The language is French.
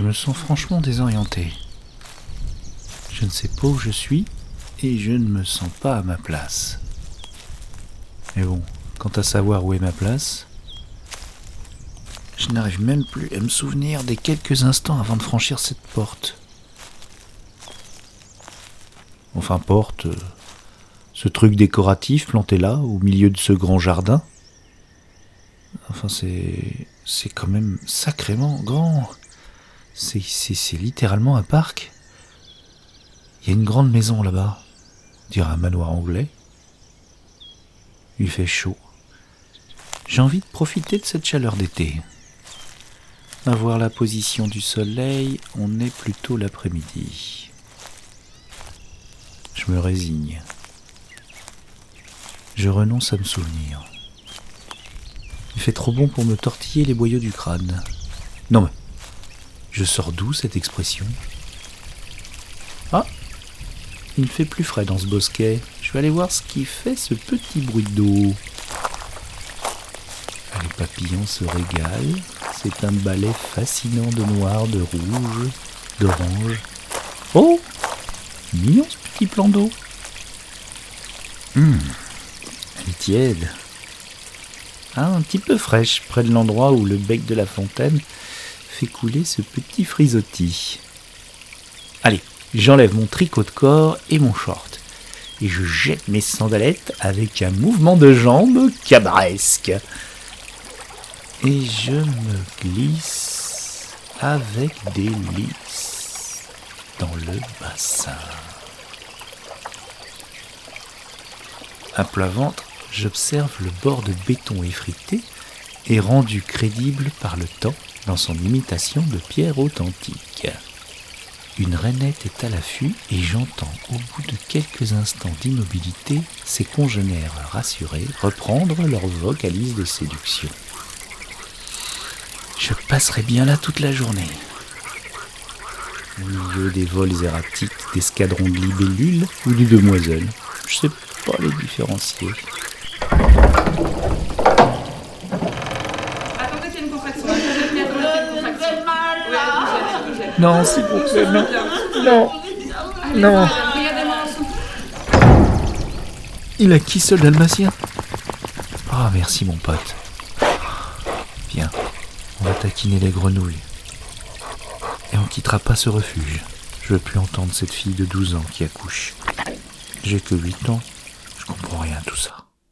Je me sens franchement désorienté. Je ne sais pas où je suis et je ne me sens pas à ma place. Mais bon, quant à savoir où est ma place, je n'arrive même plus à me souvenir des quelques instants avant de franchir cette porte. Enfin, porte, euh, ce truc décoratif planté là, au milieu de ce grand jardin. Enfin, c'est. C'est quand même sacrément grand. C'est, littéralement un parc. Il y a une grande maison là-bas, dirait un manoir anglais. Il fait chaud. J'ai envie de profiter de cette chaleur d'été. À voir la position du soleil, on est plutôt l'après-midi. Je me résigne. Je renonce à me souvenir. Il fait trop bon pour me tortiller les boyaux du crâne. Non mais, je sors d'où cette expression? Ah Il fait plus frais dans ce bosquet. Je vais aller voir ce qui fait ce petit bruit d'eau. Les papillons se régalent. C'est un balai fascinant de noir, de rouge, d'orange. Oh Mignon ce petit plan d'eau. Hum, elle est tiède. Ah, un petit peu fraîche, près de l'endroit où le bec de la fontaine fait couler ce petit frisottis. Allez, j'enlève mon tricot de corps et mon short. Et je jette mes sandalettes avec un mouvement de jambes cabresque et je me glisse avec délice dans le bassin. À plat ventre, j'observe le bord de béton effrité et rendu crédible par le temps dans son imitation de pierre authentique. Une rainette est à l'affût et j'entends au bout de quelques instants d'immobilité ses congénères rassurés reprendre leur vocalise de séduction. Je passerai bien là toute la journée. Au milieu des vols erratiques d'escadrons de libellules ou de demoiselles. Je sais pas les différencier. Attendez qu'il y a une contraction. Attendez mal là. Non, s'il vous plaît, non. Non. Non. Il a qui ce dalmatien? Ah, merci mon pote. Viens, on va taquiner les grenouilles. Et on quittera pas ce refuge. Je veux plus entendre cette fille de 12 ans qui accouche. J'ai que 8 ans, je comprends rien tout ça.